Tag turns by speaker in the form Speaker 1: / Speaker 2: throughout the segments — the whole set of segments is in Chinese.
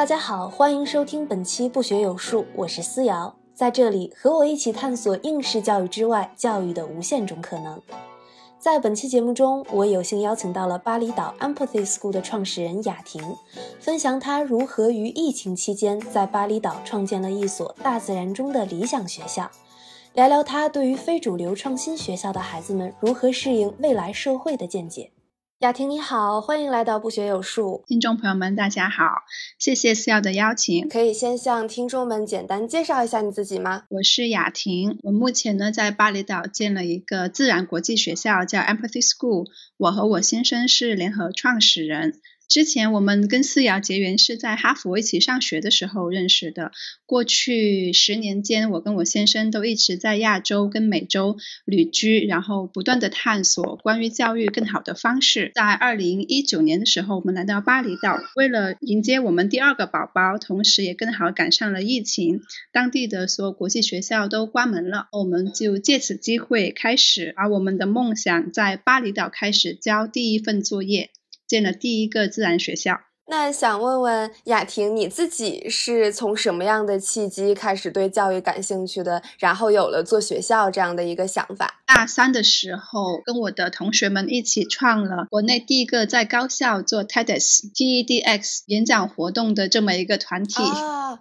Speaker 1: 大家好，欢迎收听本期不学有术，我是思瑶，在这里和我一起探索应试教育之外教育的无限种可能。在本期节目中，我有幸邀请到了巴厘岛 Empathy School 的创始人雅婷，分享她如何于疫情期间在巴厘岛创建了一所大自然中的理想学校，聊聊她对于非主流创新学校的孩子们如何适应未来社会的见解。雅婷你好，欢迎来到不学有术。
Speaker 2: 听众朋友们，大家好，谢谢思瑶的邀请。
Speaker 1: 可以先向听众们简单介绍一下你自己吗？
Speaker 2: 我是雅婷，我目前呢在巴厘岛建了一个自然国际学校，叫 Empathy School。我和我先生是联合创始人。之前我们跟思瑶结缘是在哈佛一起上学的时候认识的。过去十年间，我跟我先生都一直在亚洲跟美洲旅居，然后不断的探索关于教育更好的方式。在二零一九年的时候，我们来到巴厘岛，为了迎接我们第二个宝宝，同时也更好赶上了疫情，当地的所有国际学校都关门了，我们就借此机会开始，把我们的梦想在巴厘岛开始交第一份作业。建了第一个自然学校。
Speaker 1: 那想问问雅婷，你自己是从什么样的契机开始对教育感兴趣的？然后有了做学校这样的一个想法？
Speaker 2: 大三的时候，跟我的同学们一起创了国内第一个在高校做 TEDx TEDx 演讲活动的这么一个团体。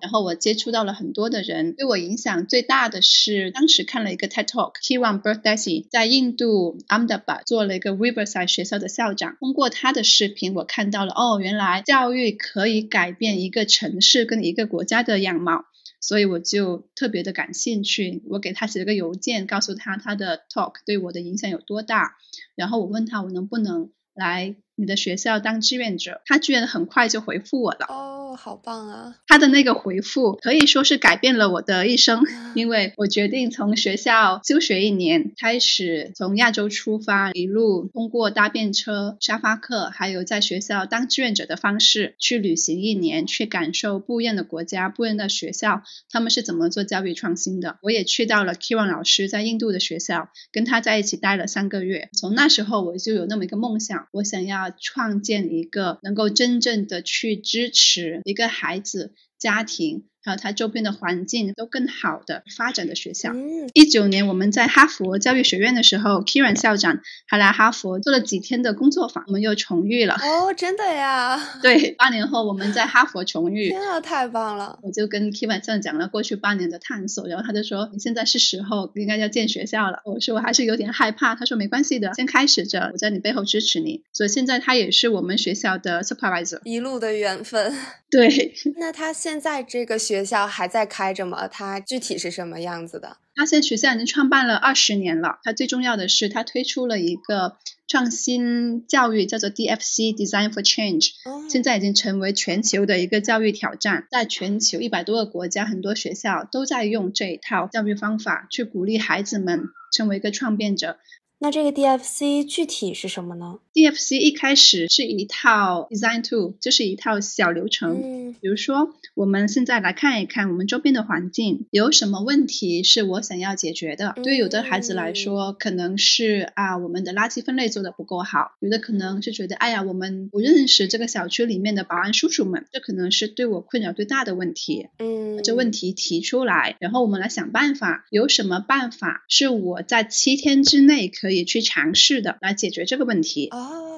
Speaker 2: 然后我接触到了很多的人，对我影响最大的是当时看了一个 TED Talk，Kiran Burdesi 在印度 Ahmedabad 做了一个 Riverside 学校的校长。通过他的视频，我看到了哦，原来教教育可以改变一个城市跟一个国家的样貌。所以我就特别的感兴趣，我给他写了个邮件，告诉他他的 talk 对我的影响有多大，然后我问他我能不能来你的学校当志愿者，他居然很快就回复我了。
Speaker 1: 哦好棒啊！
Speaker 2: 他的那个回复可以说是改变了我的一生，因为我决定从学校休学一年，开始从亚洲出发，一路通过搭便车、沙发客，还有在学校当志愿者的方式去旅行一年，去感受不一样的国家、不一样的学校，他们是怎么做教育创新的。我也去到了 Kiran 老师在印度的学校，跟他在一起待了三个月。从那时候我就有那么一个梦想，我想要创建一个能够真正的去支持。一个孩子家庭。还有它周边的环境都更好的发展的学校。一九年我们在哈佛教育学院的时候，Kiran 校长还来哈佛做了几天的工作坊，我们又重遇了。
Speaker 1: 哦，真的呀？
Speaker 2: 对，八年后我们在哈佛重遇。
Speaker 1: 天啊，太棒了！
Speaker 2: 我就跟 Kiran 校长讲了过去八年的探索，然后他就说：“你现在是时候应该要建学校了。”我说：“我还是有点害怕。”他说：“没关系的，先开始着，我在你背后支持你。”所以现在他也是我们学校的 supervisor。
Speaker 1: 一路的缘分。
Speaker 2: 对。
Speaker 1: 那他现在这个学校还在开着吗？它具体是什么样子的？
Speaker 2: 他现在学校已经创办了二十年了。他最重要的是，他推出了一个创新教育，叫做 DFC Design for Change，现在已经成为全球的一个教育挑战。在全球一百多个国家，很多学校都在用这一套教育方法去鼓励孩子们成为一个创变者。
Speaker 1: 那这个 DFC 具体是什么呢
Speaker 2: ？DFC 一开始是一套 design tool，就是一套小流程。嗯，比如说，我们现在来看一看我们周边的环境有什么问题是我想要解决的。对有的孩子来说，可能是啊，我们的垃圾分类做的不够好；有的可能是觉得，哎呀，我们不认识这个小区里面的保安叔叔们，这可能是对我困扰最大的问题。嗯，这问题提出来，然后我们来想办法，有什么办法是我在七天之内可可以去尝试的来解决这个问题，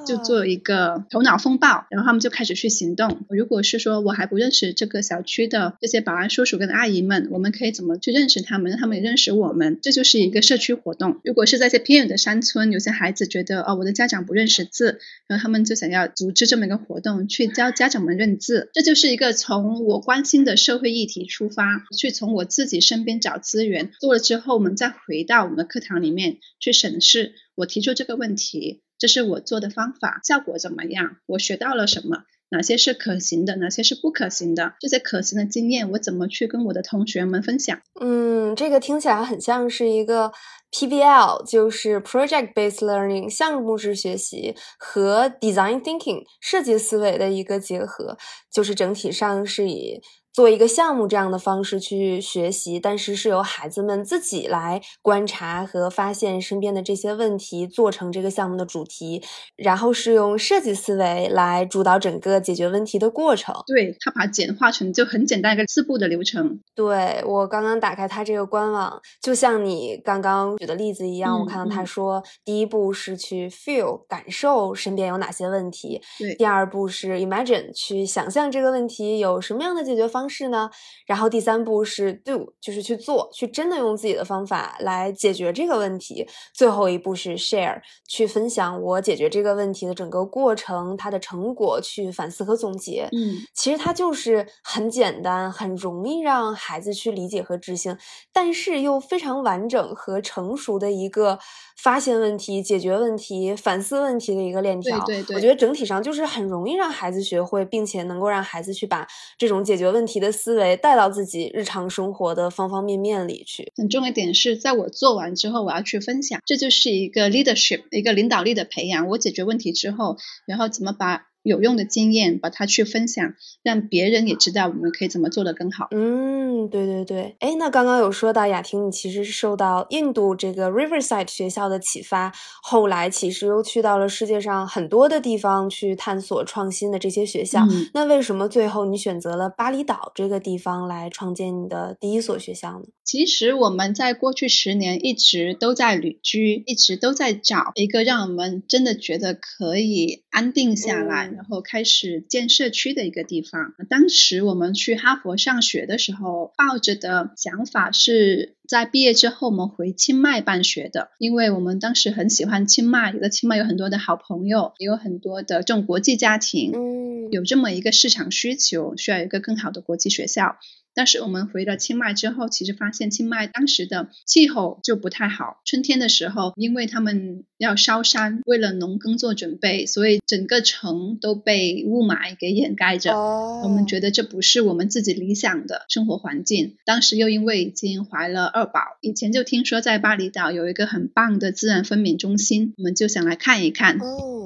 Speaker 2: 就做一个头脑风暴，然后他们就开始去行动。如果是说我还不认识这个小区的这些保安叔叔跟阿姨们，我们可以怎么去认识他们，让他们也认识我们？这就是一个社区活动。如果是在一些偏远的山村，有些孩子觉得哦，我的家长不认识字，然后他们就想要组织这么一个活动，去教家长们认字。这就是一个从我关心的社会议题出发，去从我自己身边找资源，做了之后，我们再回到我们的课堂里面去审视。我提出这个问题，这是我做的方法，效果怎么样？我学到了什么？哪些是可行的？哪些是不可行的？这些可行的经验，我怎么去跟我的同学们分享？
Speaker 1: 嗯，这个听起来很像是一个 PBL，就是 Project Based Learning 项目式学习和 Design Thinking 设计思维的一个结合，就是整体上是以。做一个项目这样的方式去学习，但是是由孩子们自己来观察和发现身边的这些问题，做成这个项目的主题，然后是用设计思维来主导整个解决问题的过程。
Speaker 2: 对他把简化成就很简单一个四步的流程。
Speaker 1: 对我刚刚打开他这个官网，就像你刚刚举的例子一样，我看到他说，第一步是去 feel 感受身边有哪些问题，
Speaker 2: 对，
Speaker 1: 第二步是 imagine 去想象这个问题有什么样的解决方式呢？然后第三步是 do 就是去做，去真的用自己的方法来解决这个问题。最后一步是 share 去分享我解决这个问题的整个过程，它的成果去反思和总结。
Speaker 2: 嗯，
Speaker 1: 其实它就是很简单，很容易让孩子去理解和执行，但是又非常完整和成熟的一个发现问题、解决问题、反思问题的一个链条。
Speaker 2: 对对对，
Speaker 1: 我觉得整体上就是很容易让孩子学会，并且能够让孩子去把这种解决问题题的思维带到自己日常生活的方方面面里去。
Speaker 2: 很重要一点是在我做完之后，我要去分享，这就是一个 leadership，一个领导力的培养。我解决问题之后，然后怎么把。有用的经验，把它去分享，让别人也知道我们可以怎么做得更好。
Speaker 1: 嗯，对对对。哎，那刚刚有说到雅婷，你其实是受到印度这个 Riverside 学校的启发，后来其实又去到了世界上很多的地方去探索创新的这些学校。那为什么最后你选择了巴厘岛这个地方来创建你的第一所学校呢？
Speaker 2: 其实我们在过去十年一直都在旅居，一直都在找一个让我们真的觉得可以安定下来。然后开始建社区的一个地方。当时我们去哈佛上学的时候，抱着的想法是在毕业之后我们回清迈办学的，因为我们当时很喜欢清迈，有的清迈有很多的好朋友，也有很多的这种国际家庭，
Speaker 1: 嗯，
Speaker 2: 有这么一个市场需求，需要一个更好的国际学校。但是我们回了清迈之后，其实发现清迈当时的气候就不太好。春天的时候，因为他们要烧山，为了农耕做准备，所以整个城都被雾霾给掩盖着。我们觉得这不是我们自己理想的生活环境。当时又因为已经怀了二宝，以前就听说在巴厘岛有一个很棒的自然分娩中心，我们就想来看一看。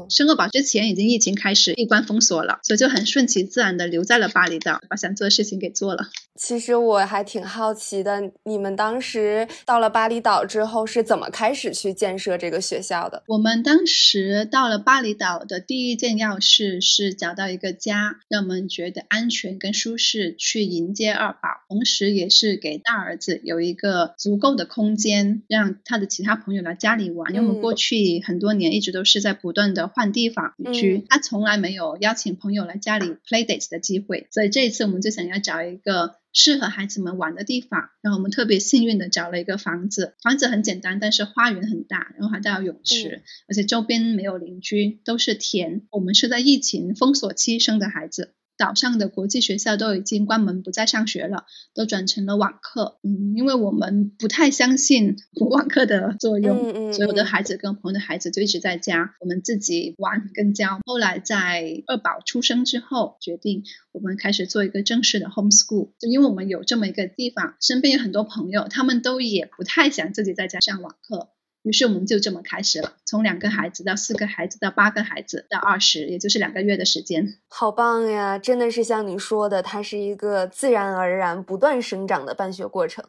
Speaker 2: 生二宝之前已经疫情开始闭关封锁了，所以就很顺其自然的留在了巴厘岛，把想做的事情给做了。
Speaker 1: 其实我还挺好奇的，你们当时到了巴厘岛之后是怎么开始去建设这个学校的？
Speaker 2: 我们当时到了巴厘岛的第一件要事是找到一个家，让我们觉得安全跟舒适，去迎接二宝，同时也是给大儿子有一个足够的空间，让他的其他朋友来家里玩。因为我们过去很多年一直都是在不断的换地方居，他从来没有邀请朋友来家里 play date 的机会，所以这一次我们就想要找一个。适合孩子们玩的地方，然后我们特别幸运的找了一个房子，房子很简单，但是花园很大，然后还带有泳池，而且周边没有邻居，都是田。我们是在疫情封锁期生的孩子。岛上的国际学校都已经关门不再上学了，都转成了网课。嗯，因为我们不太相信网课的作用，所有的孩子跟朋友的孩子就一直在家，我们自己玩跟教。后来在二宝出生之后，决定我们开始做一个正式的 home school，就因为我们有这么一个地方，身边有很多朋友，他们都也不太想自己在家上网课。于是我们就这么开始了，从两个孩子到四个孩子到八个孩子到二十，也就是两个月的时间。
Speaker 1: 好棒呀！真的是像你说的，它是一个自然而然、不断生长的办学过程。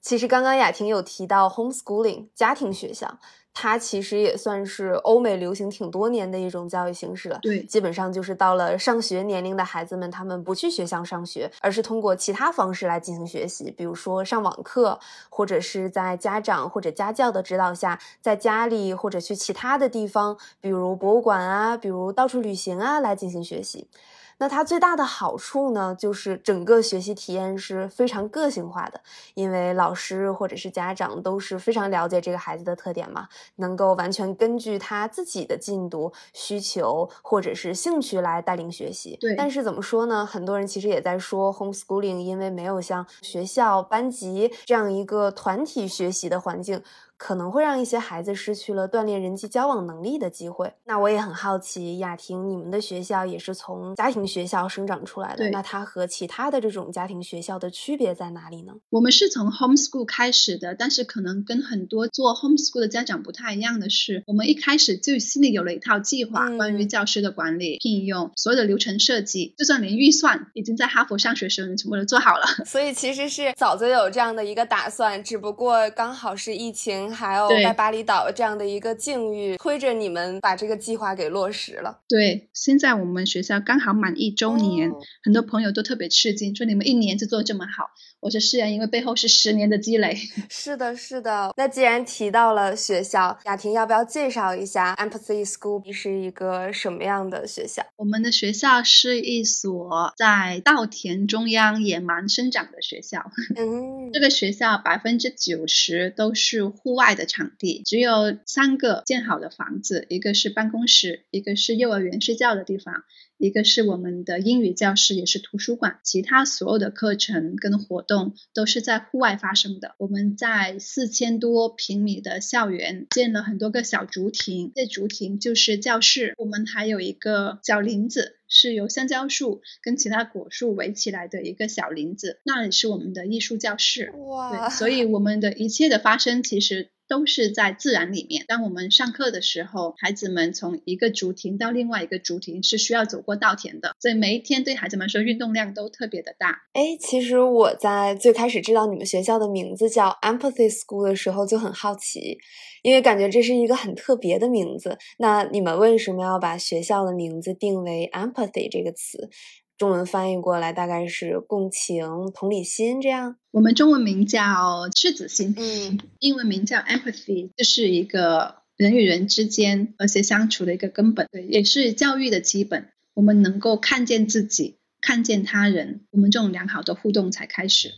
Speaker 1: 其实刚刚雅婷有提到 homeschooling 家庭学校。它其实也算是欧美流行挺多年的一种教育形式了。
Speaker 2: 对，
Speaker 1: 基本上就是到了上学年龄的孩子们，他们不去学校上学，而是通过其他方式来进行学习，比如说上网课，或者是在家长或者家教的指导下，在家里或者去其他的地方，比如博物馆啊，比如到处旅行啊，来进行学习。那它最大的好处呢，就是整个学习体验是非常个性化的，因为老师或者是家长都是非常了解这个孩子的特点嘛，能够完全根据他自己的进度、需求或者是兴趣来带领学习。
Speaker 2: 对，
Speaker 1: 但是怎么说呢？很多人其实也在说，homeschooling 因为没有像学校班级这样一个团体学习的环境。可能会让一些孩子失去了锻炼人际交往能力的机会。那我也很好奇，雅婷，你们的学校也是从家庭学校生长出来的，那它和其他的这种家庭学校的区别在哪里呢？
Speaker 2: 我们是从 homeschool 开始的，但是可能跟很多做 homeschool 的家长不太一样的是，我们一开始就心里有了一套计划，关于教师的管理、聘用、所有的流程设计，就算连预算已经在哈佛上学时候全部都做好了。
Speaker 1: 所以其实是早就有这样的一个打算，只不过刚好是疫情。还有在巴厘岛这样的一个境遇，推着你们把这个计划给落实了。
Speaker 2: 对，现在我们学校刚好满一周年，很多朋友都特别吃惊，说你们一年就做这么好。我说是啊，因为背后是十年的积累。
Speaker 1: 是的，是的。那既然提到了学校，雅婷要不要介绍一下 Empathy School 是一个什么样的学校？
Speaker 2: 我们的学校是一所在稻田中央野蛮生长的学校。嗯，这个学校百分之九十都是户外外的场地，只有三个建好的房子，一个是办公室，一个是幼儿园睡觉的地方。一个是我们的英语教室，也是图书馆，其他所有的课程跟活动都是在户外发生的。我们在四千多平米的校园建了很多个小竹亭，这竹亭就是教室。我们还有一个小林子，是由香蕉树跟其他果树围起来的一个小林子，那里是我们的艺术教室。哇！对，所以我们的一切的发生其实。都是在自然里面。当我们上课的时候，孩子们从一个竹亭到另外一个竹亭是需要走过稻田的，所以每一天对孩子们说运动量都特别的大。
Speaker 1: 哎，其实我在最开始知道你们学校的名字叫 Empathy School 的时候就很好奇，因为感觉这是一个很特别的名字。那你们为什么要把学校的名字定为 Empathy 这个词？中文翻译过来大概是共情、同理心这样。
Speaker 2: 我们中文名叫赤子心，嗯，英文名叫 empathy，这是一个人与人之间和谐相处的一个根本，对，也是教育的基本。我们能够看见自己，看见他人，我们这种良好的互动才开始。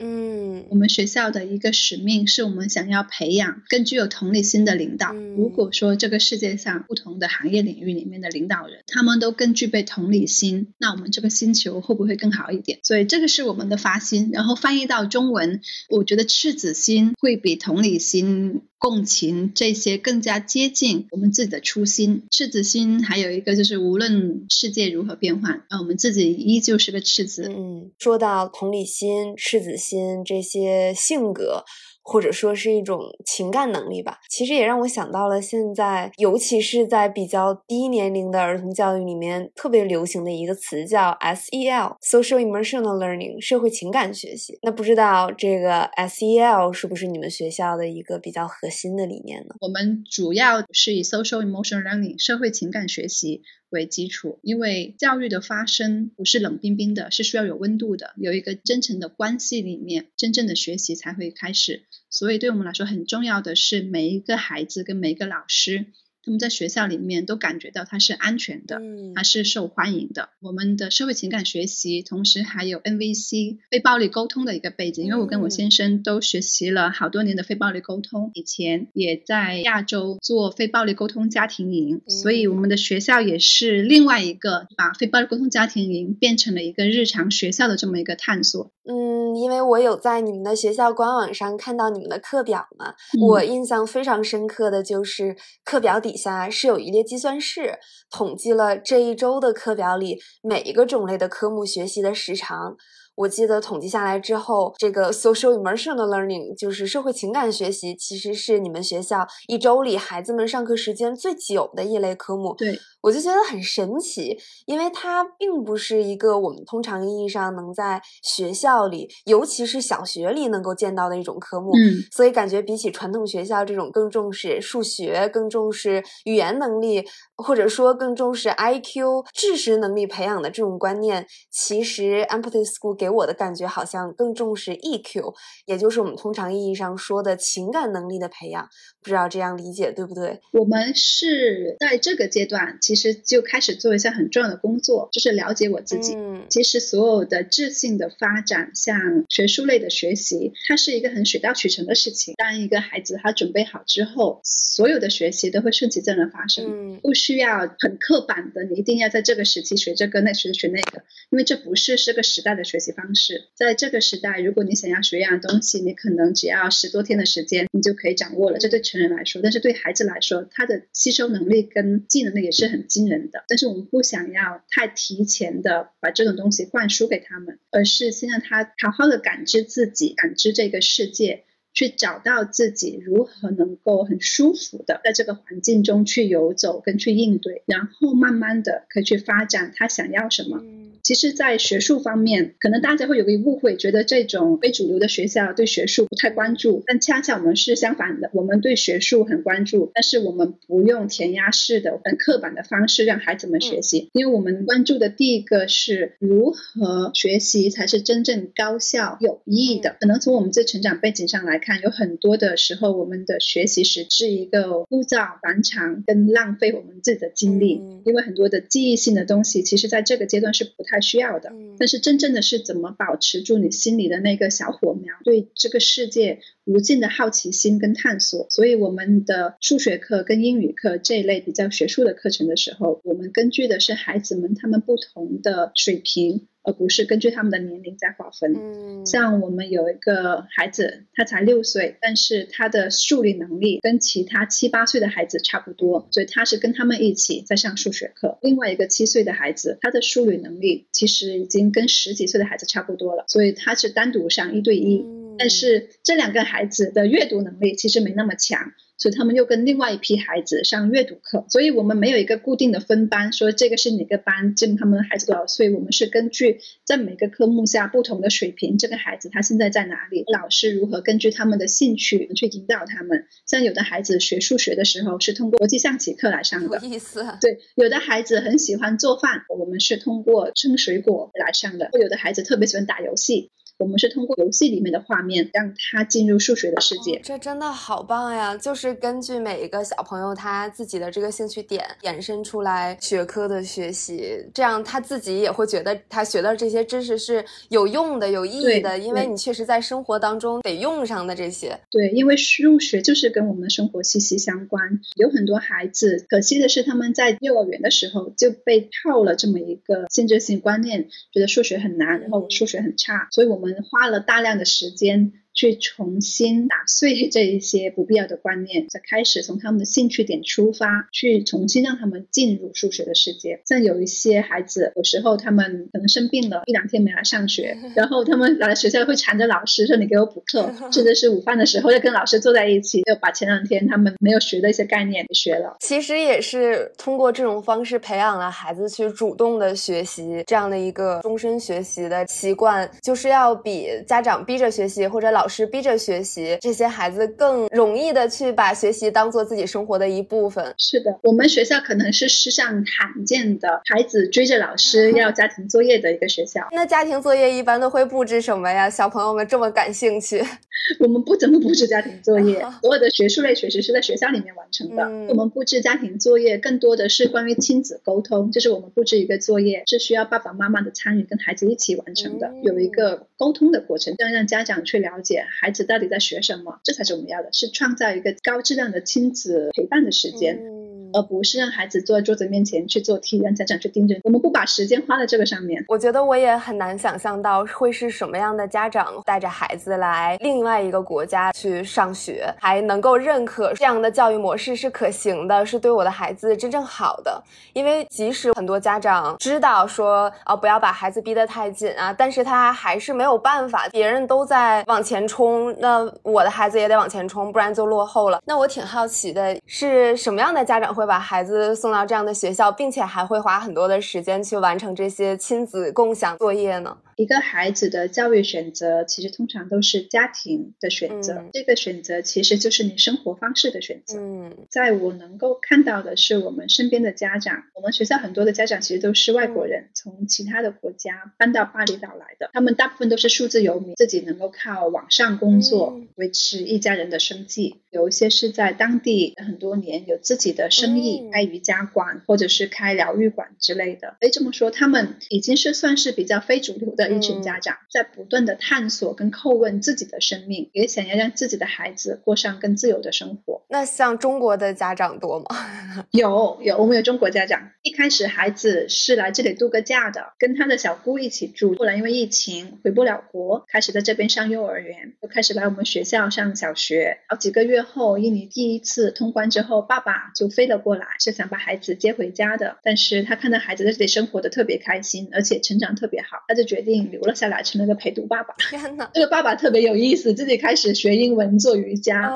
Speaker 2: 嗯，我们学校的一个使命是我们想要培养更具有同理心的领导。如果说这个世界上不同的行业领域里面的领导人，他们都更具备同理心，那我们这个星球会不会更好一点？所以这个是我们的发心。然后翻译到中文，我觉得赤子心会比同理心。共情这些更加接近我们自己的初心。赤子心还有一个就是，无论世界如何变换，啊，我们自己依旧是个赤子。
Speaker 1: 嗯，说到同理心、赤子心这些性格。或者说是一种情感能力吧，其实也让我想到了现在，尤其是在比较低年龄的儿童教育里面特别流行的一个词叫 SEL（Social Emotional Learning，社会情感学习）。那不知道这个 SEL 是不是你们学校的一个比较核心的理念呢？
Speaker 2: 我们主要是以 Social Emotional Learning 社会情感学习。为基础，因为教育的发生不是冷冰冰的，是需要有温度的，有一个真诚的关系里面，真正的学习才会开始。所以对我们来说很重要的是，每一个孩子跟每一个老师。他们在学校里面都感觉到它是安全的，它是受欢迎的。我们的社会情感学习，同时还有 NVC 非暴力沟通的一个背景，因为我跟我先生都学习了好多年的非暴力沟通，以前也在亚洲做非暴力沟通家庭营，所以我们的学校也是另外一个把非暴力沟通家庭营变成了一个日常学校的这么一个探索。
Speaker 1: 嗯，因为我有在你们的学校官网上看到你们的课表嘛，我印象非常深刻的就是课表底。下是有一列计算式，统计了这一周的课表里每一个种类的科目学习的时长。我记得统计下来之后，这个 social emotional learning 就是社会情感学习，其实是你们学校一周里孩子们上课时间最久的一类科目。
Speaker 2: 对。
Speaker 1: 我就觉得很神奇，因为它并不是一个我们通常意义上能在学校里，尤其是小学里能够见到的一种科目。嗯，所以感觉比起传统学校这种更重视数学、更重视语言能力，或者说更重视 IQ 知识能力培养的这种观念，其实 Empathy School 给给我的感觉好像更重视 EQ，也就是我们通常意义上说的情感能力的培养。不知道这样理解对不对？
Speaker 2: 我们是在这个阶段。其实就开始做一项很重要的工作，就是了解我自己。其实所有的智性的发展，像学术类的学习，它是一个很水到渠成的事情。当一个孩子他准备好之后，所有的学习都会顺其自然发生，不需要很刻板的，你一定要在这个时期学这个，那时学那个，因为这不是这个时代的学习方式。在这个时代，如果你想要学一样东西，你可能只要十多天的时间，你就可以掌握了。这对成人来说，但是对孩子来说，他的吸收能力跟技能力也是很。惊人的，但是我们不想要太提前的把这种东西灌输给他们，而是先让他好好的感知自己，感知这个世界，去找到自己如何能够很舒服的在这个环境中去游走跟去应对，然后慢慢的可以去发展他想要什么。其实，在学术方面，可能大家会有个误会，觉得这种非主流的学校对学术不太关注，但恰恰我们是相反的，我们对学术很关注，但是我们不用填鸭式的、很刻板的方式让孩子们学习，因为我们关注的第一个是如何学习才是真正高效有意义的。可能从我们这成长背景上来看，有很多的时候，我们的学习是是一个枯燥、繁长跟浪费我们自己的精力，因为很多的记忆性的东西，其实在这个阶段是不太需要的。但是真正的是怎么保持住你心里的那个小火苗，对这个世界无尽的好奇心跟探索。所以我们的数学课跟英语课这一类比较学术的课程的时候，我们根据的是孩子们他们不同的水平。而不是根据他们的年龄在划分。嗯，像我们有一个孩子，他才六岁，但是他的数理能力跟其他七八岁的孩子差不多，所以他是跟他们一起在上数学课。另外一个七岁的孩子，他的数理能力其实已经跟十几岁的孩子差不多了，所以他是单独上一对一。但是这两个孩子的阅读能力其实没那么强。所以他们又跟另外一批孩子上阅读课，所以我们没有一个固定的分班，说这个是哪个班，这他们孩子多少岁，我们是根据在每个科目下不同的水平，这个孩子他现在在哪里，老师如何根据他们的兴趣去引导他们。像有的孩子学数学的时候是通过国际象棋课来上的，
Speaker 1: 有意思。
Speaker 2: 对，有的孩子很喜欢做饭，我们是通过称水果来上的。有的孩子特别喜欢打游戏。我们是通过游戏里面的画面让他进入数学的世界，
Speaker 1: 这真的好棒呀！就是根据每一个小朋友他自己的这个兴趣点衍生出来学科的学习，这样他自己也会觉得他学到这些知识是有用的、有意义的，因为你确实在生活当中得用上的这些。
Speaker 2: 对，因为数学就是跟我们的生活息息相关。有很多孩子，可惜的是他们在幼儿园的时候就被套了这么一个限制性观念，觉得数学很难，然后我数学很差，所以我们。花了大量的时间。去重新打碎这一些不必要的观念，再开始从他们的兴趣点出发，去重新让他们进入数学的世界。像有一些孩子，有时候他们可能生病了，一两天没来上学，然后他们来学校会缠着老师说：“你给我补课。”甚至是午饭的时候要跟老师坐在一起，就把前两天他们没有学的一些概念给学了。
Speaker 1: 其实也是通过这种方式培养了孩子去主动的学习这样的一个终身学习的习惯，就是要比家长逼着学习或者老。是逼着学习，这些孩子更容易的去把学习当做自己生活的一部分。
Speaker 2: 是的，我们学校可能是世上罕见的孩子追着老师要家庭作业的一个学校。
Speaker 1: 那家庭作业一般都会布置什么呀？小朋友们这么感兴趣。
Speaker 2: 我们不怎么布置家庭作业，所有的学术类学习是在学校里面完成的。我们布置家庭作业更多的是关于亲子沟通，就是我们布置一个作业是需要爸爸妈妈的参与，跟孩子一起完成的，有一个沟通的过程，这样让家长去了解孩子到底在学什么，这才是我们要的，是创造一个高质量的亲子陪伴的时间。嗯而不是让孩子坐在桌子面前去做题，让家长去盯着。我们不把时间花在这个上面。
Speaker 1: 我觉得我也很难想象到会是什么样的家长带着孩子来另外一个国家去上学，还能够认可这样的教育模式是可行的，是对我的孩子真正好的。因为即使很多家长知道说啊不要把孩子逼得太紧啊，但是他还是没有有办法。别人都在往前冲，那我的孩子也得往前冲，不然就落后了。那我挺好奇的是什么样的家长？会把孩子送到这样的学校，并且还会花很多的时间去完成这些亲子共享作业呢？
Speaker 2: 一个孩子的教育选择，其实通常都是家庭的选择。这个选择其实就是你生活方式的选择。嗯，在我能够看到的是，我们身边的家长，我们学校很多的家长其实都是外国人，从其他的国家搬到巴厘岛来的。他们大部分都是数字游民，自己能够靠网上工作维持一家人的生计。有一些是在当地很多年，有自己的生意，开瑜伽馆或者是开疗愈馆之类的。可以这么说，他们已经是算是比较非主流的。一群家长在不断的探索跟叩问自己的生命，也想要让自己的孩子过上更自由的生活。
Speaker 1: 那像中国的家长多吗？
Speaker 2: 有有，我们有中国家长。一开始孩子是来这里度个假的，跟他的小姑一起住。后来因为疫情回不了国，开始在这边上幼儿园，又开始来我们学校上小学。好几个月后，印尼第一次通关之后，爸爸就飞了过来，是想把孩子接回家的。但是他看到孩子在这里生活的特别开心，而且成长特别好，他就决定。定留了下来，成了个陪读爸爸。
Speaker 1: 天哪，
Speaker 2: 这个爸爸特别有意思，自己开始学英文、做瑜伽，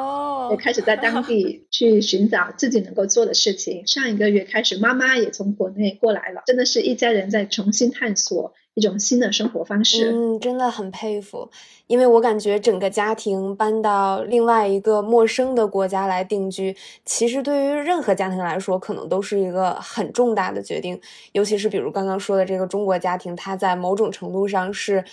Speaker 2: 也开始在当地 去寻找自己能够做的事情。上一个月开始，妈妈也从国内过来了，真的是一家人在重新探索。一种新的生活方式，
Speaker 1: 嗯，真的很佩服，因为我感觉整个家庭搬到另外一个陌生的国家来定居，其实对于任何家庭来说，可能都是一个很重大的决定，尤其是比如刚刚说的这个中国家庭，他在某种程度上是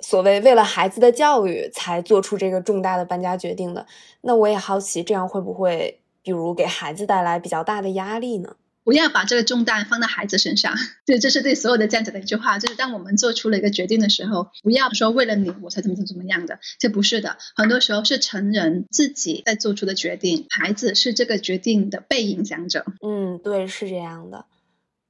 Speaker 1: 所谓为了孩子的教育才做出这个重大的搬家决定的。那我也好奇，这样会不会比如给孩子带来比较大的压力呢？
Speaker 2: 不要把这个重担放在孩子身上，对，这是对所有的家长的一句话。就是当我们做出了一个决定的时候，不要说为了你我才怎么怎么怎么样的，这不是的。很多时候是成人自己在做出的决定，孩子是这个决定的被影响者。
Speaker 1: 嗯，对，是这样的。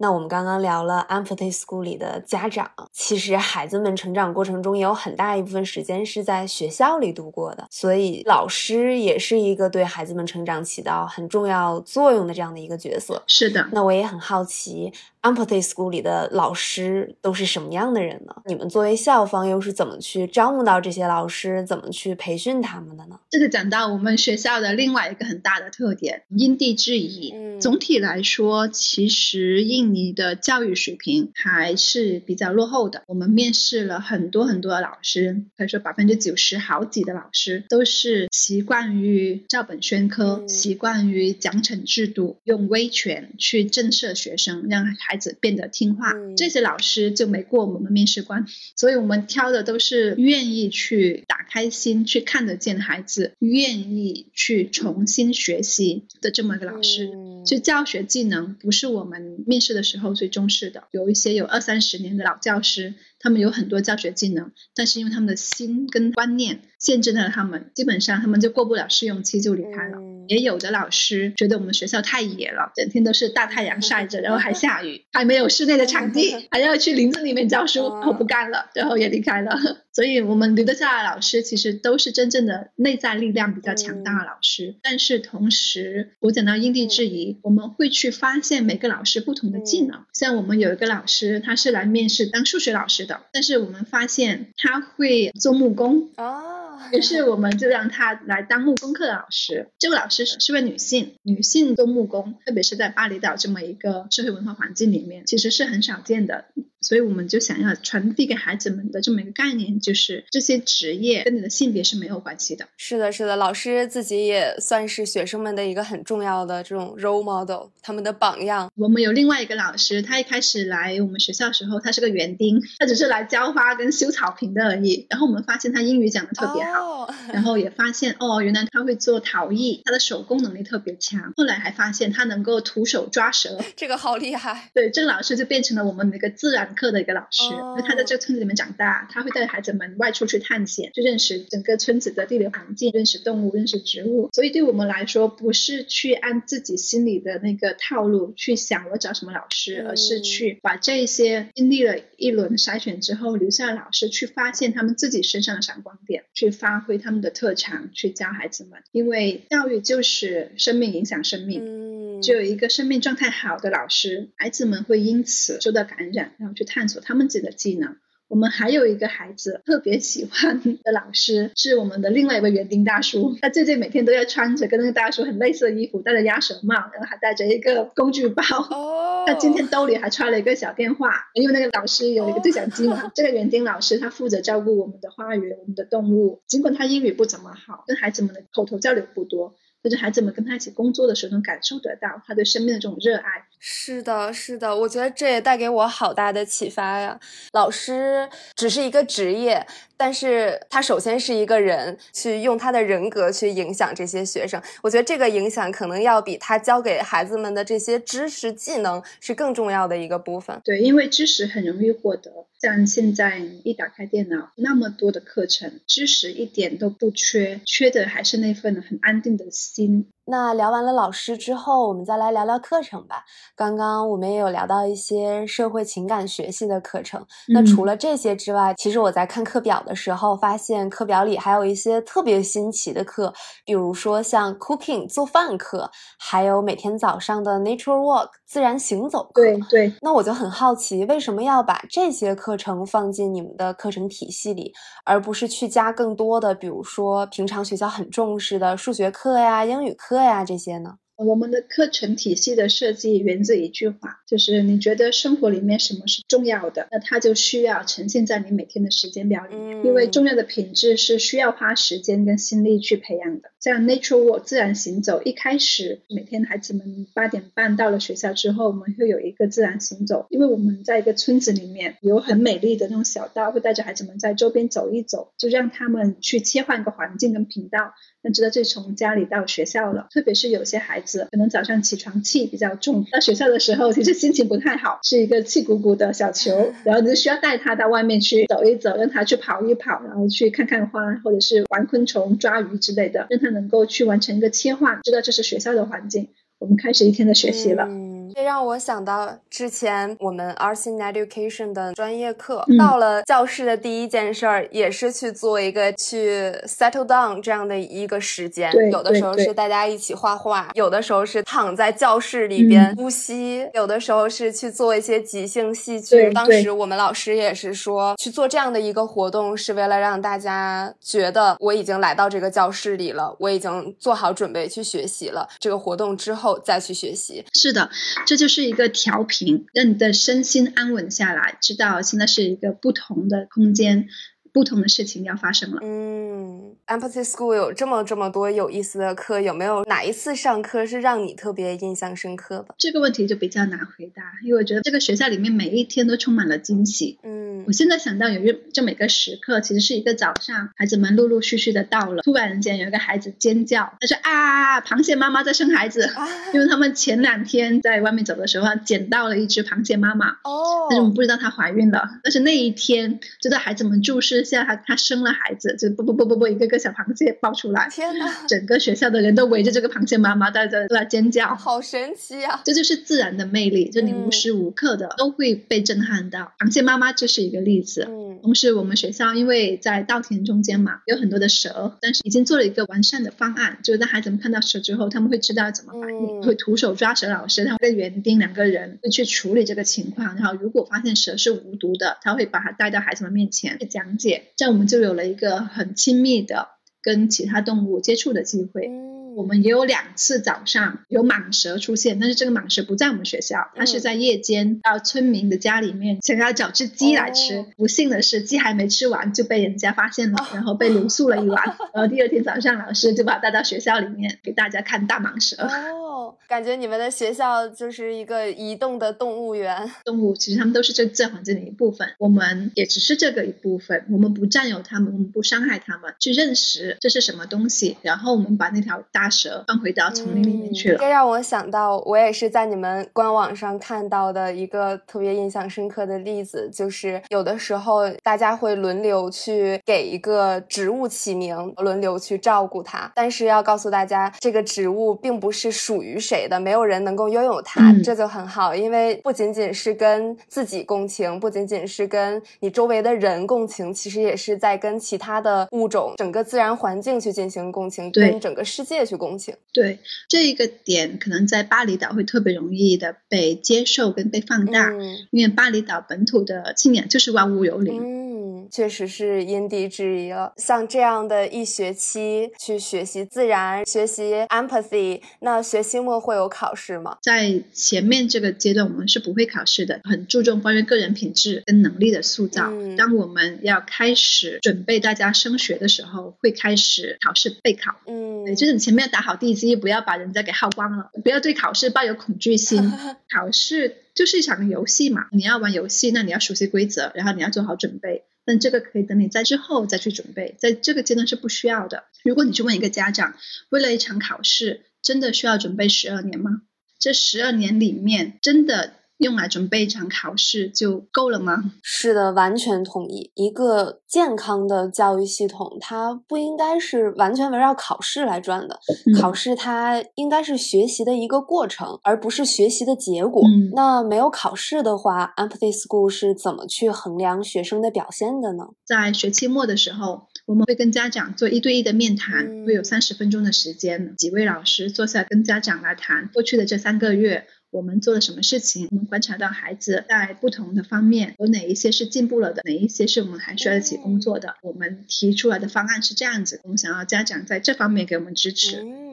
Speaker 1: 那我们刚刚聊了 Empathy School 里的家长，其实孩子们成长过程中也有很大一部分时间是在学校里度过的，所以老师也是一个对孩子们成长起到很重要作用的这样的一个角色。
Speaker 2: 是的，
Speaker 1: 那我也很好奇。Empathy School 里的老师都是什么样的人呢？你们作为校方又是怎么去招募到这些老师，怎么去培训他们的呢？
Speaker 2: 这就讲到我们学校的另外一个很大的特点——因地制宜。嗯，总体来说，其实印尼的教育水平还是比较落后的。我们面试了很多很多的老师，可以说百分之九十好几的老师都是习惯于照本宣科，习惯于奖惩制度，用威权去震慑学生，让孩。孩子变得听话，这些老师就没过我们面试关，所以我们挑的都是愿意去打开心去看得见孩子，愿意去重新学习的这么一个老师。就教学技能不是我们面试的时候最重视的，有一些有二三十年的老教师。他们有很多教学技能，但是因为他们的心跟观念限制了他们，基本上他们就过不了试用期就离开了。也有的老师觉得我们学校太野了，整天都是大太阳晒着，然后还下雨，还没有室内的场地，还要去林子里面教书，我不干了，然后也离开了。所以我们留得下来老师，其实都是真正的内在力量比较强大的老师。但是同时，我讲到因地制宜，我们会去发现每个老师不同的技能。像我们有一个老师，他是来面试当数学老师的。但是我们发现他会做木工哦，于是我们就让他来当木工课的老师。这位老师是位女性，女性做木工，特别是在巴厘岛这么一个社会文化环境里面，其实是很少见的。所以我们就想要传递给孩子们的这么一个概念，就是这些职业跟你的性别是没有关系的。
Speaker 1: 是的，是的，老师自己也算是学生们的一个很重要的这种 role model，他们的榜样。
Speaker 2: 我们有另外一个老师，他一开始来我们学校时候，他是个园丁，他只是来浇花跟修草坪的而已。然后我们发现他英语讲的特别好，然后也发现哦，原来他会做陶艺，他的手工能力特别强。后来还发现他能够徒手抓蛇，
Speaker 1: 这个好厉害。
Speaker 2: 对，这个老师就变成了我们那个自然。课的一个老师，因为他在这个村子里面长大，他会带孩子们外出去探险，去认识整个村子的地理环境，认识动物，认识植物。所以对我们来说，不是去按自己心里的那个套路去想我找什么老师，而是去把这些经历了一轮筛选之后留下的老师，去发现他们自己身上的闪光点，去发挥他们的特长，去教孩子们。因为教育就是生命影响生命，只有一个生命状态好的老师，孩子们会因此受到感染，然后去。探索他们自己的技能。我们还有一个孩子特别喜欢的老师，是我们的另外一位园丁大叔。他最近每天都要穿着跟那个大叔很类似的衣服，戴着鸭舌帽，然后还带着一个工具包。哦。他今天兜里还揣了一个小电话，因为那个老师有一个对讲机嘛。这个园丁老师他负责照顾我们的花园、我们的动物。尽管他英语不怎么好，跟孩子们的口头交流不多。就是孩子们跟他一起工作的时候，能感受得到他对生命的这种热爱。
Speaker 1: 是的，是的，我觉得这也带给我好大的启发呀。老师只是一个职业，但是他首先是一个人，去用他的人格去影响这些学生。我觉得这个影响可能要比他教给孩子们的这些知识技能是更重要的一个部分。
Speaker 2: 对，因为知识很容易获得。像现在一打开电脑，那么多的课程，知识一点都不缺，缺的还是那份很安定的心。
Speaker 1: 那聊完了老师之后，我们再来聊聊课程吧。刚刚我们也有聊到一些社会情感学系的课程。那除了这些之外，其实我在看课表的时候，发现课表里还有一些特别新奇的课，比如说像 cooking 做饭课，还有每天早上的 nature walk 自然行走课。
Speaker 2: 对对。
Speaker 1: 那我就很好奇，为什么要把这些课程放进你们的课程体系里，而不是去加更多的，比如说平常学校很重视的数学课呀、英语课。课呀，这些呢？
Speaker 2: 我们的课程体系的设计源自一句话，就是你觉得生活里面什么是重要的，那它就需要呈现在你每天的时间表里面。因为重要的品质是需要花时间跟心力去培养的。像 nature walk 自然行走，一开始每天孩子们八点半到了学校之后，我们会有一个自然行走，因为我们在一个村子里面有很美丽的那种小道，会带着孩子们在周边走一走，就让他们去切换一个环境跟频道，那知道这是从家里到学校了。特别是有些孩子。可能早上起床气比较重，到学校的时候其实心情不太好，是一个气鼓鼓的小球，然后你就需要带他到外面去走一走，让他去跑一跑，然后去看看花，或者是玩昆虫、抓鱼之类的，让他能够去完成一个切换，知道这是学校的环境。我们开始一天的学习了。
Speaker 1: 这让我想到之前我们 Arts in Education 的专业课，到了教室的第一件事儿也是去做一个去 settle down 这样的一个时间。有的时候是大家一起画画，有的时候是躺在教室里边呼吸，有的时候是去做一些即兴戏剧。当时我们老师也是说，去做这样的一个活动是为了让大家觉得我已经来到这个教室里了，我已经做好准备去学习了。这个活动之后再去学习。
Speaker 2: 是的。这就是一个调频，让你的身心安稳下来，知道现在是一个不同的空间。不同的事情要发生了。
Speaker 1: 嗯，Empathy School 有这么这么多有意思的课，有没有哪一次上课是让你特别印象深刻的？
Speaker 2: 这个问题就比较难回答，因为我觉得这个学校里面每一天都充满了惊喜。嗯，我现在想到有一这每个时刻，其实是一个早上，孩子们陆陆续续的到了，突然间有一个孩子尖叫，他说啊，螃蟹妈妈在生孩子，因为他们前两天在外面走的时候捡到了一只螃蟹妈妈。哦，但是我们不知道她怀孕了，但是那一天就在孩子们注视。下他他生了孩子，就不不不不不，一个个小螃蟹抱出来，
Speaker 1: 天哪！
Speaker 2: 整个学校的人都围着这个螃蟹妈妈在在在尖叫，
Speaker 1: 好神奇啊！
Speaker 2: 这就是自然的魅力，就你无时无刻的都会被震撼到。螃蟹妈妈这是一个例子。嗯，同时我们学校因为在稻田中间嘛，有很多的蛇，但是已经做了一个完善的方案，就是当孩子们看到蛇之后，他们会知道怎么反应，会徒手抓蛇老师，他会跟园丁两个人会去处理这个情况，然后如果发现蛇是无毒的，他会把它带到孩子们面前去讲解。这样我们就有了一个很亲密的跟其他动物接触的机会。我们也有两次早上有蟒蛇出现，但是这个蟒蛇不在我们学校，它是在夜间到村民的家里面想要找只鸡来吃。不幸的是，鸡还没吃完就被人家发现了，然后被留宿了一晚。然后第二天早上，老师就把带到学校里面给大家看大蟒蛇。
Speaker 1: 哦，感觉你们的学校就是一个移动的动物园。
Speaker 2: 动物其实它们都是这自然环境的一部分，我们也只是这个一部分。我们不占有它们，我们不伤害它们，去认识这是什么东西，然后我们把那条大。大蛇放回到丛林里面去了。
Speaker 1: 这让我想到，我也是在你们官网上看到的一个特别印象深刻的例子，就是有的时候大家会轮流去给一个植物起名，轮流去照顾它。但是要告诉大家，这个植物并不是属于谁的，没有人能够拥有它，这就很好。因为不仅仅是跟自己共情，不仅仅是跟你周围的人共情，其实也是在跟其他的物种、整个自然环境去进行共情，跟整个世界去。共情
Speaker 2: 对这一个点，可能在巴厘岛会特别容易的被接受跟被放大，嗯因为巴厘岛本土的信仰就是万物有灵。
Speaker 1: 嗯，确实是因地制宜了。像这样的一学期去学习自然、学习 empathy，那学期末会有考试吗？
Speaker 2: 在前面这个阶段，我们是不会考试的，很注重关于个人品质跟能力的塑造。当我们要开始准备大家升学的时候，会开始考试备考。嗯，就是你前面。打好地基，不要把人家给耗光了。不要对考试抱有恐惧心。考试就是一场游戏嘛，你要玩游戏，那你要熟悉规则，然后你要做好准备。但这个可以等你在之后再去准备，在这个阶段是不需要的。如果你去问一个家长，为了一场考试，真的需要准备十二年吗？这十二年里面，真的用来准备一场考试就够了吗？
Speaker 1: 是的，完全同意。一个健康的教育系统，它不应该是完全围绕考试来转的。考试它应该是学习的一个过程，而不是学习的结果。那没有考试的话，Empathy School 是怎么去衡量学生的表现的呢？
Speaker 2: 在学期末的时候，我们会跟家长做一对一的面谈，会有三十分钟的时间，几位老师坐下跟家长来谈过去的这三个月。我们做了什么事情？我们观察到孩子在不同的方面有哪一些是进步了的，哪一些是我们还需要一起工作的。我们提出来的方案是这样子，我们想要家长在这方面给我们支持。
Speaker 1: 嗯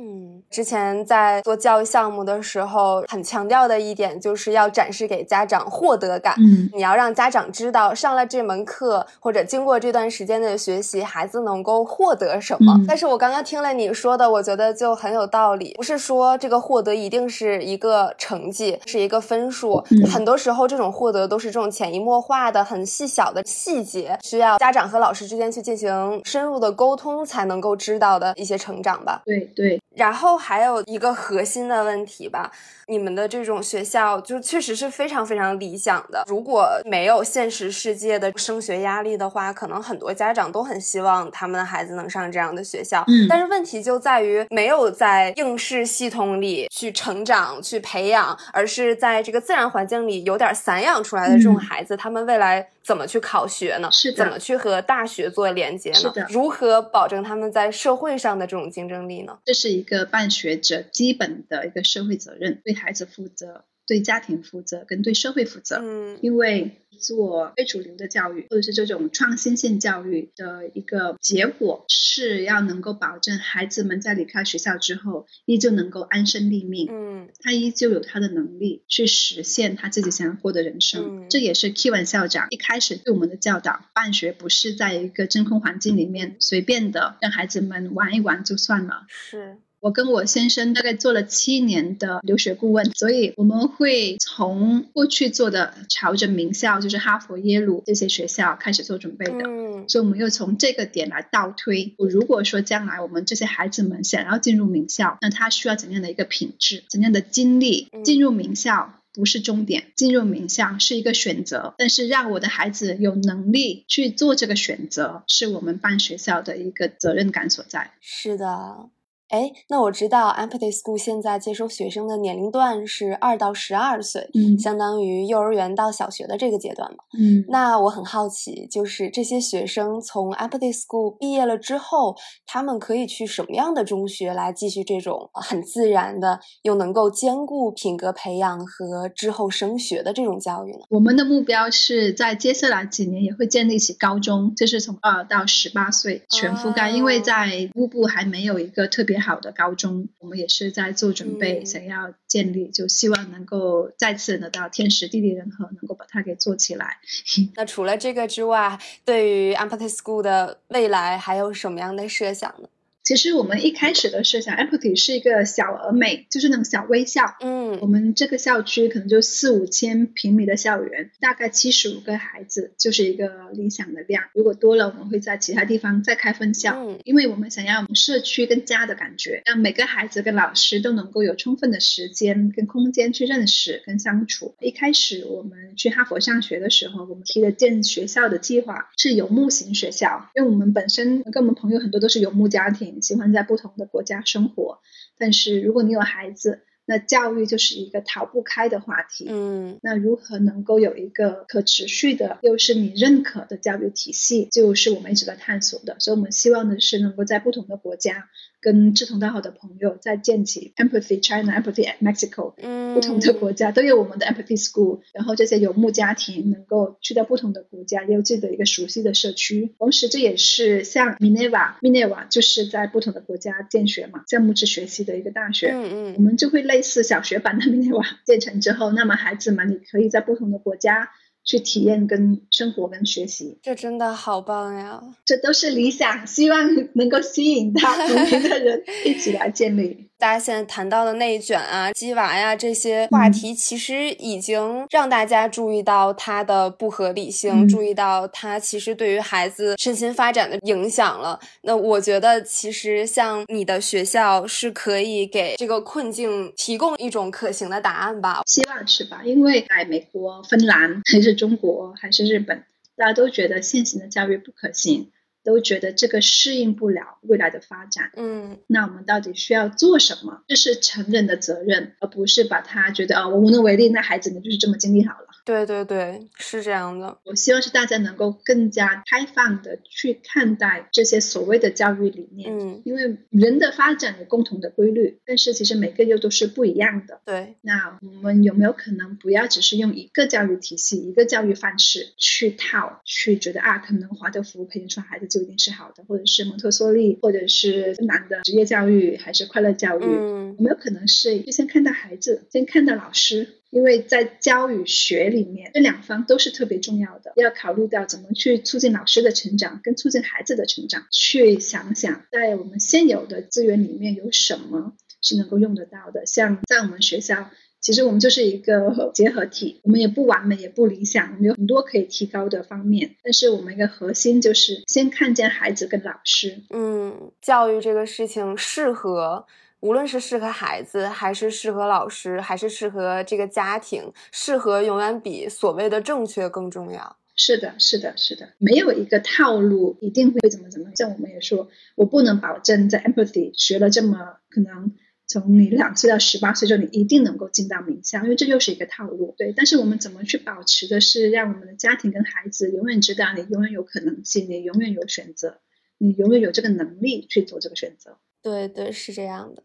Speaker 1: 之前在做教育项目的时候，很强调的一点就是要展示给家长获得感。嗯，你要让家长知道上了这门课或者经过这段时间的学习，孩子能够获得什么。但是我刚刚听了你说的，我觉得就很有道理。不是说这个获得一定是一个成绩，是一个分数。很多时候这种获得都是这种潜移默化的、很细小的细节，需要家长和老师之间去进行深入的沟通才能够知道的一些成长吧。
Speaker 2: 对对。
Speaker 1: 然后还有一个核心的问题吧，你们的这种学校就确实是非常非常理想的。如果没有现实世界的升学压力的话，可能很多家长都很希望他们的孩子能上这样的学校。嗯，但是问题就在于没有在应试系统里去成长、去培养，而是在这个自然环境里有点散养出来的这种孩子，他们未来。怎么去考学呢？
Speaker 2: 是
Speaker 1: 怎么去和大学做连接呢？如何保证他们在社会上的这种竞争力呢？
Speaker 2: 这是一个办学者基本的一个社会责任，对孩子负责。对家庭负责，跟对社会负责。嗯，因为做非主流的教育，或者是这种创新性教育的一个结果，是要能够保证孩子们在离开学校之后，依旧能够安身立命。嗯，他依旧有他的能力去实现他自己想要过的人生。这也是 Kevin 校长一开始对我们的教导：办学不是在一个真空环境里面随便的让孩子们玩一玩就算了。
Speaker 1: 是。
Speaker 2: 我跟我先生大概做了七年的留学顾问，所以我们会从过去做的朝着名校，就是哈佛、耶鲁这些学校开始做准备的。嗯，所以我们又从这个点来倒推。我如果说将来我们这些孩子们想要进入名校，那他需要怎样的一个品质、怎样的经历？进入名校不是终点，进入名校是一个选择。但是让我的孩子有能力去做这个选择，是我们办学校的一个责任感所在。
Speaker 1: 是的。哎，那我知道 Empathy School 现在接收学生的年龄段是二到十二岁，嗯，相当于幼儿园到小学的这个阶段嘛，嗯。那我很好奇，就是这些学生从 Empathy School 毕业了之后，他们可以去什么样的中学来继续这种很自然的又能够兼顾品格培养和之后升学的这种教育呢？
Speaker 2: 我们的目标是在接下来几年也会建立起高中，就是从二到十八岁全覆盖，因为在乌布还没有一个特别。好的高中，我们也是在做准备，想要建立，就希望能够再次得到天时地利人和，能够把它给做起来。
Speaker 1: 那除了这个之外，对于 Empathy School 的未来还有什么样的设想呢？
Speaker 2: 其实我们一开始的设想，Empathy 是一个小而美，就是那种小微校。嗯，我们这个校区可能就四五千平米的校园，大概七十五个孩子就是一个理想的量。如果多了，我们会在其他地方再开分校。嗯，因为我们想要我们社区跟家的感觉，让每个孩子跟老师都能够有充分的时间跟空间去认识跟相处。一开始我们去哈佛上学的时候，我们提的建学校的计划是游牧型学校，因为我们本身跟我们朋友很多都是游牧家庭。喜欢在不同的国家生活，但是如果你有孩子，那教育就是一个逃不开的话题。嗯，那如何能够有一个可持续的，又是你认可的教育体系，就是我们一直在探索的。所以我们希望的是能够在不同的国家。跟志同道合的朋友在建起 Empathy China、Empathy Mexico，嗯，不同的国家都有我们的 Empathy School，然后这些游牧家庭能够去到不同的国家，也有自己的一个熟悉的社区。同时，这也是像 Minerva，Minerva 就是在不同的国家建学嘛，项目制学习的一个大学。嗯嗯，我们就会类似小学版的 Minerva 建成之后，那么孩子们你可以在不同的国家。去体验、跟生活、跟学习，
Speaker 1: 这真的好棒呀！
Speaker 2: 这都是理想，希望能够吸引到 同龄的人一起来建立。
Speaker 1: 大家现在谈到的内卷啊、鸡娃呀这些话题，其实已经让大家注意到它的不合理性，注意到它其实对于孩子身心发展的影响了。那我觉得，其实像你的学校是可以给这个困境提供一种可行的答案吧？
Speaker 2: 希望是吧？因为在美国、芬兰还是中国还是日本，大家都觉得现行的教育不可行。都觉得这个适应不了未来的发展，
Speaker 1: 嗯，
Speaker 2: 那我们到底需要做什么？这是成人的责任，而不是把他觉得啊，我无能为力，那孩子呢就是这么经历好了。
Speaker 1: 对对对，是这样的。
Speaker 2: 我希望是大家能够更加开放的去看待这些所谓的教育理念，
Speaker 1: 嗯，
Speaker 2: 因为人的发展有共同的规律，但是其实每个又都是不一样的。
Speaker 1: 对，
Speaker 2: 那我们有没有可能不要只是用一个教育体系、一个教育方式去套，去觉得啊，可能华德福培养出来孩子就一定是好的，或者是蒙特梭利，或者是男的职业教育还是快乐教育？
Speaker 1: 嗯，
Speaker 2: 有没有可能是就先看到孩子，先看到老师？因为在教与学里面，这两方都是特别重要的，要考虑到怎么去促进老师的成长，跟促进孩子的成长。去想想，在我们现有的资源里面有什么是能够用得到的。像在我们学校，其实我们就是一个结合体，我们也不完美，也不理想，我们有很多可以提高的方面。但是我们一个核心就是先看见孩子跟老师。
Speaker 1: 嗯，教育这个事情适合。无论是适合孩子，还是适合老师，还是适合这个家庭，适合永远比所谓的正确更重要。
Speaker 2: 是的，是的，是的，没有一个套路一定会怎么怎么。像我们也说，我不能保证在 empathy 学了这么可能从你两岁到十八岁之后，你一定能够进到名校，因为这又是一个套路。对，但是我们怎么去保持的是让我们的家庭跟孩子永远知道你永远有可能性，你永远有选择，你永远有这个能力去做这个选择。
Speaker 1: 对对，是这样的。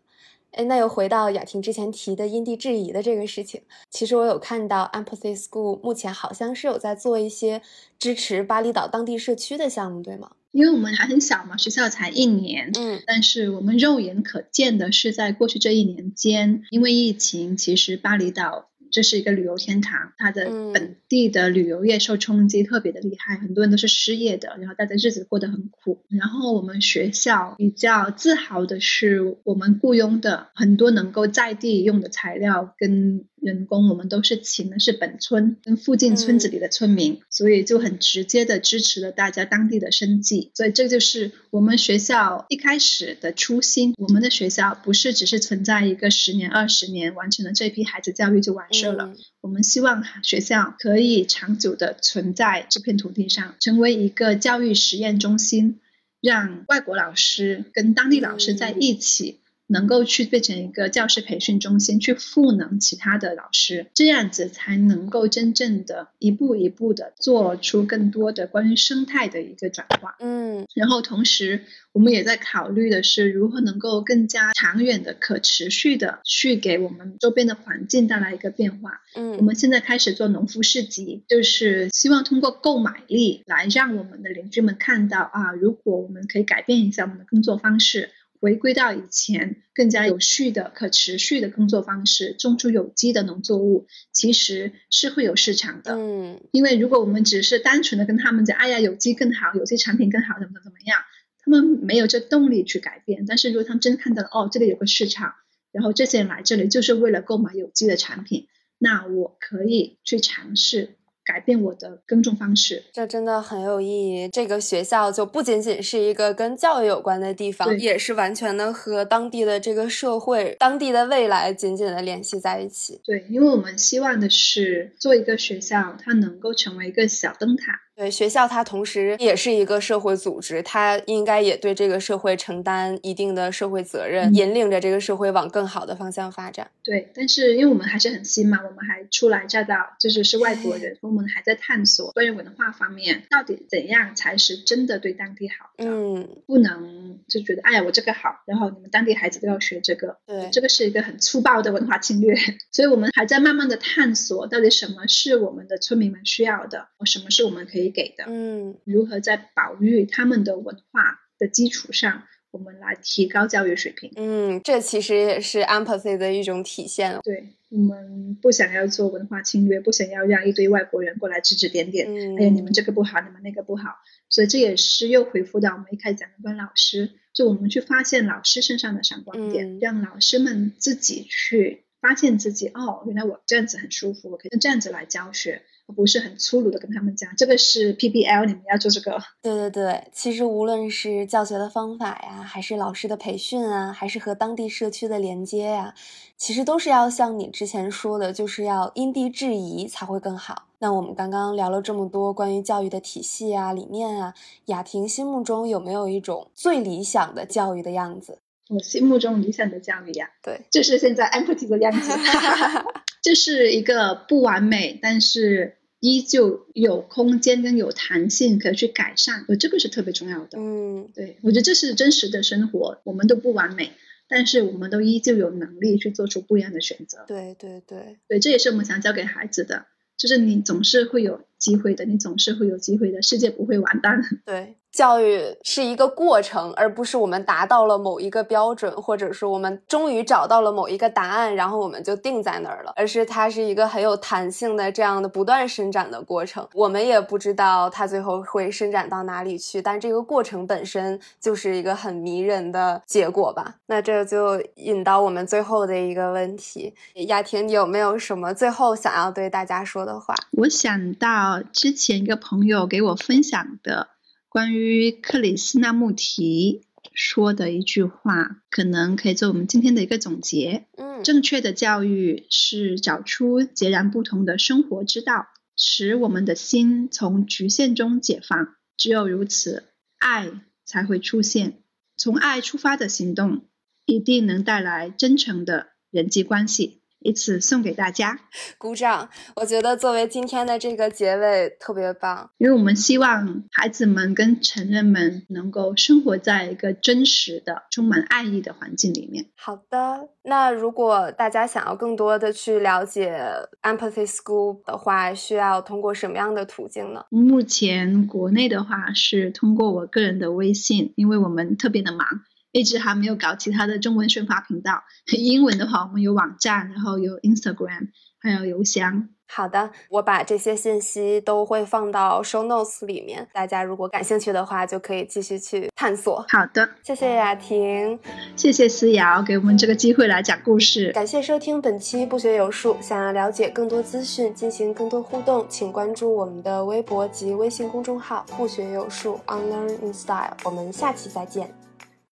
Speaker 1: 哎，那又回到雅婷之前提的因地制宜的这个事情。其实我有看到 Empathy School 目前好像是有在做一些支持巴厘岛当地社区的项目，对吗？
Speaker 2: 因为我们还很小嘛，学校才一年，
Speaker 1: 嗯，
Speaker 2: 但是我们肉眼可见的是，在过去这一年间，因为疫情，其实巴厘岛。这是一个旅游天堂，它的本地的旅游业受冲击特别的厉害，很多人都是失业的，然后大家日子过得很苦。然后我们学校比较自豪的是，我们雇佣的很多能够在地用的材料跟。人工我们都是请的是本村跟附近村子里的村民，所以就很直接的支持了大家当地的生计。所以这就是我们学校一开始的初心。我们的学校不是只是存在一个十年、二十年完成了这批孩子教育就完事了。我们希望学校可以长久的存在这片土地上，成为一个教育实验中心，让外国老师跟当地老师在一起。能够去变成一个教师培训中心，去赋能其他的老师，这样子才能够真正的一步一步的做出更多的关于生态的一个转化。
Speaker 1: 嗯，
Speaker 2: 然后同时我们也在考虑的是如何能够更加长远的、可持续的去给我们周边的环境带来一个变化。
Speaker 1: 嗯，
Speaker 2: 我们现在开始做农夫市集，就是希望通过购买力来让我们的邻居们看到啊，如果我们可以改变一下我们的工作方式。回归到以前更加有序的、可持续的工作方式，种出有机的农作物，其实是会有市场的。
Speaker 1: 嗯，
Speaker 2: 因为如果我们只是单纯的跟他们讲，哎呀，有机更好，有机产品更好，怎么怎么样，他们没有这动力去改变。但是如果他们真看到了，哦，这里有个市场，然后这些人来这里就是为了购买有机的产品，那我可以去尝试。改变我的耕种方式，
Speaker 1: 这真的很有意义。这个学校就不仅仅是一个跟教育有关的地方，也是完全的和当地的这个社会、当地的未来紧紧的联系在一起。
Speaker 2: 对，因为我们希望的是做一个学校，它能够成为一个小灯塔。
Speaker 1: 对学校，它同时也是一个社会组织，它应该也对这个社会承担一定的社会责任，引领着这个社会往更好的方向发展。
Speaker 2: 对，但是因为我们还是很新嘛，我们还初来乍到，就是是外国人，我们还在探索关于文化方面到底怎样才是真的对当地好的。
Speaker 1: 嗯，
Speaker 2: 不能就觉得哎呀我这个好，然后你们当地孩子都要学这个。
Speaker 1: 对，
Speaker 2: 这个是一个很粗暴的文化侵略，所以我们还在慢慢的探索到底什么是我们的村民们需要的，什么是我们可以。给的，
Speaker 1: 嗯，
Speaker 2: 如何在保育他们的文化的基础上，我们来提高教育水平。
Speaker 1: 嗯，这其实也是 empathy 的一种体现。
Speaker 2: 对我们不想要做文化侵略，不想要让一堆外国人过来指指点点。嗯哎呀，你们这个不好，你们那个不好。所以这也是又回复到我们一开始讲的跟老师，就我们去发现老师身上的闪光点，让老师们自己去发现自己。哦，原来我这样子很舒服，我可以这样子来教学。不是很粗鲁的跟他们讲，这个是 PBL，你们要做这个。
Speaker 1: 对对对，其实无论是教学的方法呀，还是老师的培训啊，还是和当地社区的连接呀，其实都是要像你之前说的，就是要因地制宜才会更好。那我们刚刚聊了这么多关于教育的体系啊、理念啊，雅婷心目中有没有一种最理想的教育的样子？
Speaker 2: 我心目中理想的教育呀，
Speaker 1: 对，
Speaker 2: 就是现在 empathy 的样子。这是一个不完美，但是依旧有空间跟有弹性可以去改善，我这个是特别重要的。
Speaker 1: 嗯，
Speaker 2: 对，我觉得这是真实的生活，我们都不完美，但是我们都依旧有能力去做出不一样的选择。
Speaker 1: 对对对，
Speaker 2: 对，这也是我们想教给孩子的，就是你总是会有机会的，你总是会有机会的，世界不会完蛋。
Speaker 1: 对。教育是一个过程，而不是我们达到了某一个标准，或者是我们终于找到了某一个答案，然后我们就定在那儿了。而是它是一个很有弹性的这样的不断伸展的过程。我们也不知道它最后会伸展到哪里去，但这个过程本身就是一个很迷人的结果吧。那这就引到我们最后的一个问题：雅婷，你有没有什么最后想要对大家说的话？
Speaker 2: 我想到之前一个朋友给我分享的。关于克里斯纳穆提说的一句话，可能可以做我们今天的一个总结。
Speaker 1: 嗯，
Speaker 2: 正确的教育是找出截然不同的生活之道，使我们的心从局限中解放。只有如此，爱才会出现。从爱出发的行动，一定能带来真诚的人际关系。以此送给大家，
Speaker 1: 鼓掌！我觉得作为今天的这个结尾特别棒，
Speaker 2: 因为我们希望孩子们跟成人们能够生活在一个真实的、充满爱意的环境里面。
Speaker 1: 好的，那如果大家想要更多的去了解 Empathy School 的话，需要通过什么样的途径呢？
Speaker 2: 目前国内的话是通过我个人的微信，因为我们特别的忙。一直还没有搞其他的中文宣发频道，英文的话我们有网站，然后有 Instagram，还有邮箱。
Speaker 1: 好的，我把这些信息都会放到 show notes 里面，大家如果感兴趣的话，就可以继续去探索。
Speaker 2: 好的，
Speaker 1: 谢谢雅婷，
Speaker 2: 谢谢思瑶给我们这个机会来讲故事。
Speaker 1: 感谢收听本期不学有术，想要了解更多资讯，进行更多互动，请关注我们的微博及微信公众号“不学有术 Unlearn in Style”。我们下期再见。